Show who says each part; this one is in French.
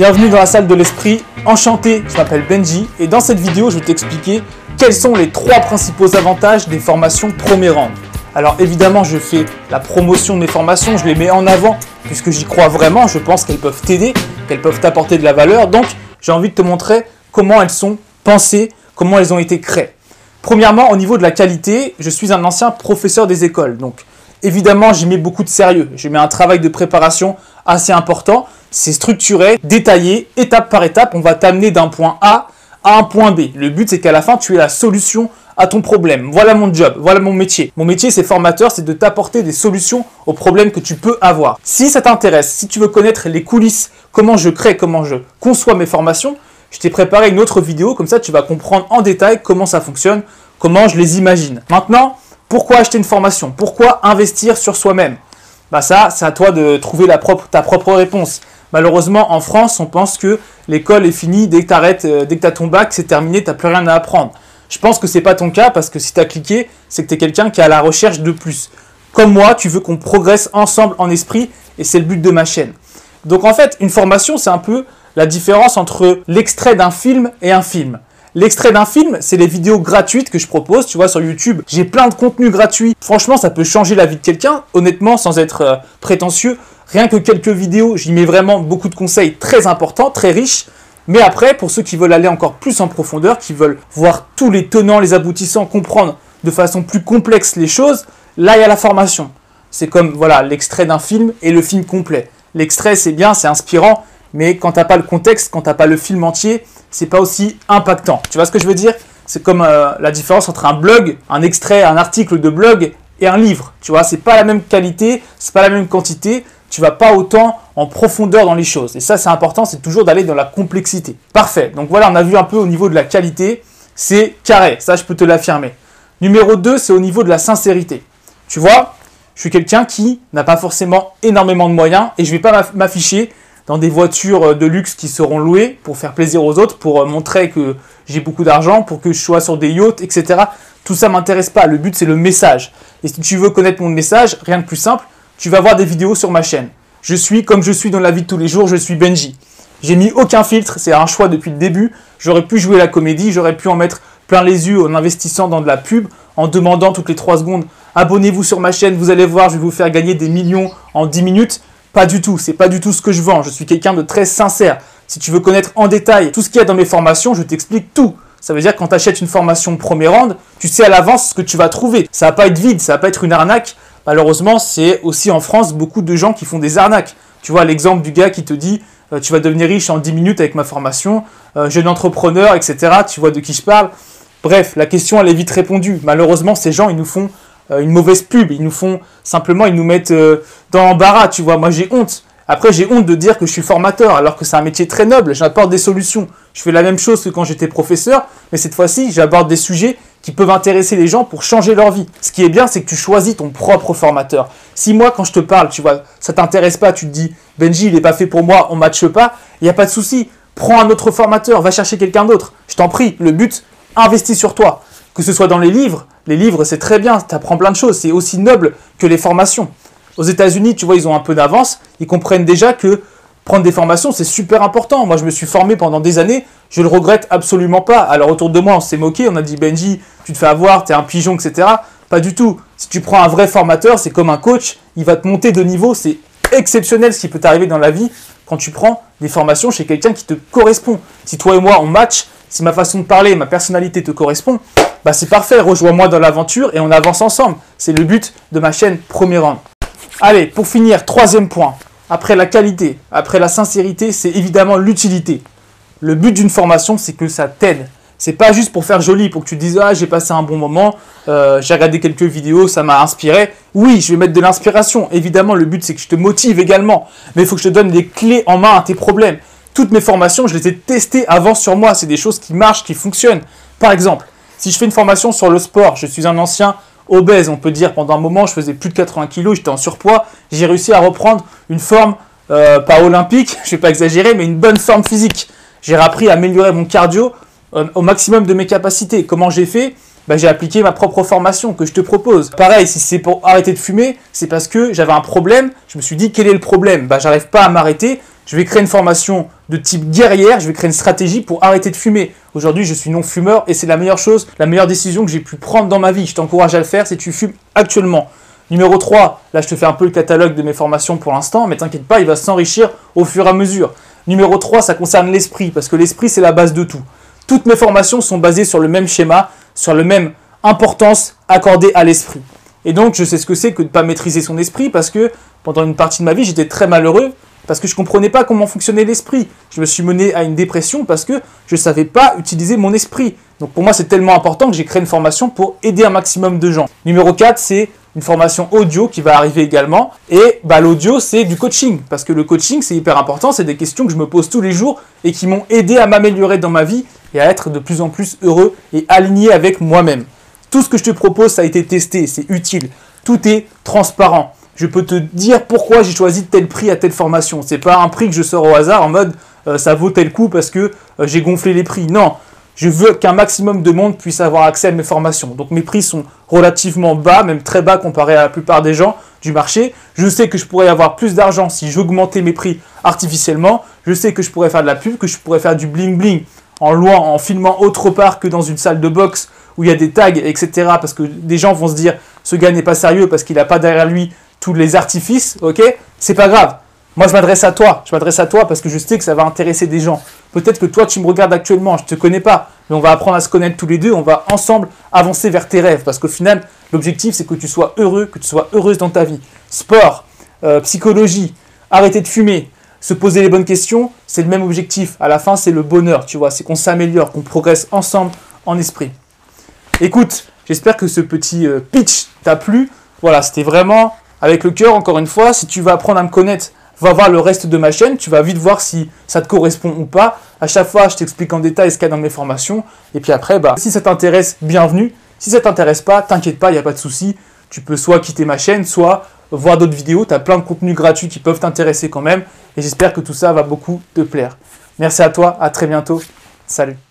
Speaker 1: Bienvenue dans la salle de l'esprit, enchanté, je m'appelle Benji et dans cette vidéo je vais t'expliquer quels sont les trois principaux avantages des formations premier rang. Alors évidemment je fais la promotion de mes formations, je les mets en avant puisque j'y crois vraiment, je pense qu'elles peuvent t'aider, qu'elles peuvent t'apporter de la valeur, donc j'ai envie de te montrer comment elles sont pensées, comment elles ont été créées. Premièrement, au niveau de la qualité, je suis un ancien professeur des écoles, donc évidemment j'y mets beaucoup de sérieux, je mets un travail de préparation assez important, c'est structuré, détaillé, étape par étape, on va t'amener d'un point A à un point B. Le but c'est qu'à la fin tu aies la solution à ton problème. Voilà mon job, voilà mon métier. Mon métier c'est formateur, c'est de t'apporter des solutions aux problèmes que tu peux avoir. Si ça t'intéresse, si tu veux connaître les coulisses, comment je crée, comment je conçois mes formations, je t'ai préparé une autre vidéo, comme ça tu vas comprendre en détail comment ça fonctionne, comment je les imagine. Maintenant, pourquoi acheter une formation? Pourquoi investir sur soi-même? Bah ça, c'est à toi de trouver ta propre réponse. Malheureusement, en France, on pense que l'école est finie, dès que tu arrêtes, euh, dès que ton bac, c'est terminé, tu n'as plus rien à apprendre. Je pense que c'est pas ton cas parce que si tu as cliqué, c'est que tu es quelqu'un qui est à la recherche de plus. Comme moi, tu veux qu'on progresse ensemble en esprit et c'est le but de ma chaîne. Donc en fait, une formation, c'est un peu la différence entre l'extrait d'un film et un film. L'extrait d'un film, c'est les vidéos gratuites que je propose, tu vois, sur YouTube. J'ai plein de contenus gratuits. Franchement, ça peut changer la vie de quelqu'un. Honnêtement, sans être euh, prétentieux, rien que quelques vidéos, j'y mets vraiment beaucoup de conseils très importants, très riches. Mais après, pour ceux qui veulent aller encore plus en profondeur, qui veulent voir tous les tenants, les aboutissants, comprendre de façon plus complexe les choses, là, il y a la formation. C'est comme, voilà, l'extrait d'un film et le film complet. L'extrait, c'est bien, c'est inspirant, mais quand t'as pas le contexte, quand t'as pas le film entier, c'est pas aussi impactant. Tu vois ce que je veux dire? C'est comme euh, la différence entre un blog, un extrait, un article de blog et un livre. Tu vois, c'est pas la même qualité, c'est pas la même quantité. Tu vas pas autant en profondeur dans les choses. Et ça, c'est important, c'est toujours d'aller dans la complexité. Parfait. Donc voilà, on a vu un peu au niveau de la qualité, c'est carré. Ça, je peux te l'affirmer. Numéro 2, c'est au niveau de la sincérité. Tu vois, je suis quelqu'un qui n'a pas forcément énormément de moyens et je vais pas m'afficher dans des voitures euh, de luxe qui seront louées pour faire plaisir aux autres, pour euh, montrer que j'ai beaucoup d'argent, pour que je sois sur des yachts, etc. Tout ça m'intéresse pas. Le but, c'est le message. Et si tu veux connaître mon message, rien de plus simple, tu vas voir des vidéos sur ma chaîne. Je suis comme je suis dans la vie de tous les jours, je suis Benji. J'ai mis aucun filtre, c'est un choix depuis le début. J'aurais pu jouer la comédie, j'aurais pu en mettre plein les yeux en investissant dans de la pub, en demandant toutes les 3 secondes abonnez-vous sur ma chaîne, vous allez voir, je vais vous faire gagner des millions en 10 minutes. Pas du tout, c'est pas du tout ce que je vends. Je suis quelqu'un de très sincère. Si tu veux connaître en détail tout ce qu'il y a dans mes formations, je t'explique tout. Ça veut dire que quand tu achètes une formation premier rang, tu sais à l'avance ce que tu vas trouver. Ça va pas être vide, ça va pas être une arnaque. Malheureusement, c'est aussi en France beaucoup de gens qui font des arnaques. Tu vois l'exemple du gars qui te dit euh, tu vas devenir riche en 10 minutes avec ma formation, euh, jeune entrepreneur, etc. Tu vois de qui je parle. Bref, la question elle est vite répondue. Malheureusement, ces gens ils nous font euh, une mauvaise pub. Ils nous font simplement, ils nous mettent dans l'embarras, tu vois. Moi, j'ai honte. Après, j'ai honte de dire que je suis formateur, alors que c'est un métier très noble. J'apporte des solutions. Je fais la même chose que quand j'étais professeur, mais cette fois-ci, j'aborde des sujets qui peuvent intéresser les gens pour changer leur vie. Ce qui est bien, c'est que tu choisis ton propre formateur. Si moi, quand je te parle, tu vois, ça t'intéresse pas, tu te dis, Benji, il n'est pas fait pour moi, on matche pas, il n'y a pas de souci. Prends un autre formateur, va chercher quelqu'un d'autre. Je t'en prie, le but, investis sur toi. Que ce soit dans les livres, les livres c'est très bien, tu apprends plein de choses, c'est aussi noble que les formations. Aux États-Unis, tu vois, ils ont un peu d'avance, ils comprennent déjà que prendre des formations c'est super important. Moi je me suis formé pendant des années, je le regrette absolument pas. Alors autour de moi on s'est moqué, on a dit Benji, tu te fais avoir, tu es un pigeon, etc. Pas du tout. Si tu prends un vrai formateur, c'est comme un coach, il va te monter de niveau, c'est exceptionnel ce qui peut t'arriver dans la vie quand tu prends des formations chez quelqu'un qui te correspond. Si toi et moi on match, si ma façon de parler, ma personnalité te correspond, bah c'est parfait, rejoins-moi dans l'aventure et on avance ensemble. C'est le but de ma chaîne Premier Rang. Allez, pour finir, troisième point. Après la qualité, après la sincérité, c'est évidemment l'utilité. Le but d'une formation, c'est que ça t'aide. C'est pas juste pour faire joli, pour que tu te dises ah j'ai passé un bon moment, euh, j'ai regardé quelques vidéos, ça m'a inspiré. Oui, je vais mettre de l'inspiration. Évidemment, le but c'est que je te motive également, mais il faut que je te donne des clés en main à tes problèmes. Toutes mes formations, je les ai testées avant sur moi. C'est des choses qui marchent, qui fonctionnent. Par exemple, si je fais une formation sur le sport, je suis un ancien obèse, on peut dire, pendant un moment, je faisais plus de 80 kilos, j'étais en surpoids. J'ai réussi à reprendre une forme, euh, pas olympique, je ne vais pas exagérer, mais une bonne forme physique. J'ai appris à améliorer mon cardio euh, au maximum de mes capacités. Comment j'ai fait? Bah, j'ai appliqué ma propre formation que je te propose. Pareil, si c'est pour arrêter de fumer, c'est parce que j'avais un problème. Je me suis dit, quel est le problème? Bah, J'arrive pas à m'arrêter. Je vais créer une formation de type guerrière, je vais créer une stratégie pour arrêter de fumer. Aujourd'hui, je suis non-fumeur et c'est la meilleure chose, la meilleure décision que j'ai pu prendre dans ma vie. Je t'encourage à le faire si tu fumes actuellement. Numéro 3, là je te fais un peu le catalogue de mes formations pour l'instant, mais t'inquiète pas, il va s'enrichir au fur et à mesure. Numéro 3, ça concerne l'esprit, parce que l'esprit c'est la base de tout. Toutes mes formations sont basées sur le même schéma, sur la même importance accordée à l'esprit. Et donc je sais ce que c'est que de ne pas maîtriser son esprit, parce que pendant une partie de ma vie j'étais très malheureux, parce que je ne comprenais pas comment fonctionnait l'esprit. Je me suis mené à une dépression parce que je ne savais pas utiliser mon esprit. Donc pour moi c'est tellement important que j'ai créé une formation pour aider un maximum de gens. Numéro 4, c'est une formation audio qui va arriver également. Et bah, l'audio, c'est du coaching. Parce que le coaching, c'est hyper important. C'est des questions que je me pose tous les jours et qui m'ont aidé à m'améliorer dans ma vie et à être de plus en plus heureux et aligné avec moi-même. Tout ce que je te propose, ça a été testé, c'est utile. Tout est transparent. Je peux te dire pourquoi j'ai choisi tel prix à telle formation. C'est pas un prix que je sors au hasard en mode euh, ça vaut tel coup parce que euh, j'ai gonflé les prix. Non, je veux qu'un maximum de monde puisse avoir accès à mes formations. Donc mes prix sont relativement bas, même très bas comparé à la plupart des gens du marché. Je sais que je pourrais avoir plus d'argent si j'augmentais mes prix artificiellement. Je sais que je pourrais faire de la pub, que je pourrais faire du bling bling en loin, en filmant autre part que dans une salle de boxe où il y a des tags, etc. Parce que des gens vont se dire ce gars n'est pas sérieux parce qu'il n'a pas derrière lui tous les artifices, ok C'est pas grave. Moi, je m'adresse à toi. Je m'adresse à toi parce que je sais que ça va intéresser des gens. Peut-être que toi, tu me regardes actuellement, je ne te connais pas, mais on va apprendre à se connaître tous les deux. On va ensemble avancer vers tes rêves parce qu'au final, l'objectif, c'est que tu sois heureux, que tu sois heureuse dans ta vie. Sport, euh, psychologie, arrêter de fumer, se poser les bonnes questions, c'est le même objectif. À la fin, c'est le bonheur, tu vois. C'est qu'on s'améliore, qu'on progresse ensemble en esprit. Écoute, j'espère que ce petit euh, pitch t'a plu. Voilà, c'était vraiment avec le cœur, encore une fois. Si tu vas apprendre à me connaître va voir le reste de ma chaîne, tu vas vite voir si ça te correspond ou pas. À chaque fois, je t'explique en détail ce qu'il y a dans mes formations. Et puis après, bah, si ça t'intéresse, bienvenue. Si ça t'intéresse pas, t'inquiète pas, il n'y a pas de souci. Tu peux soit quitter ma chaîne, soit voir d'autres vidéos. Tu as plein de contenus gratuits qui peuvent t'intéresser quand même. Et j'espère que tout ça va beaucoup te plaire. Merci à toi, à très bientôt. Salut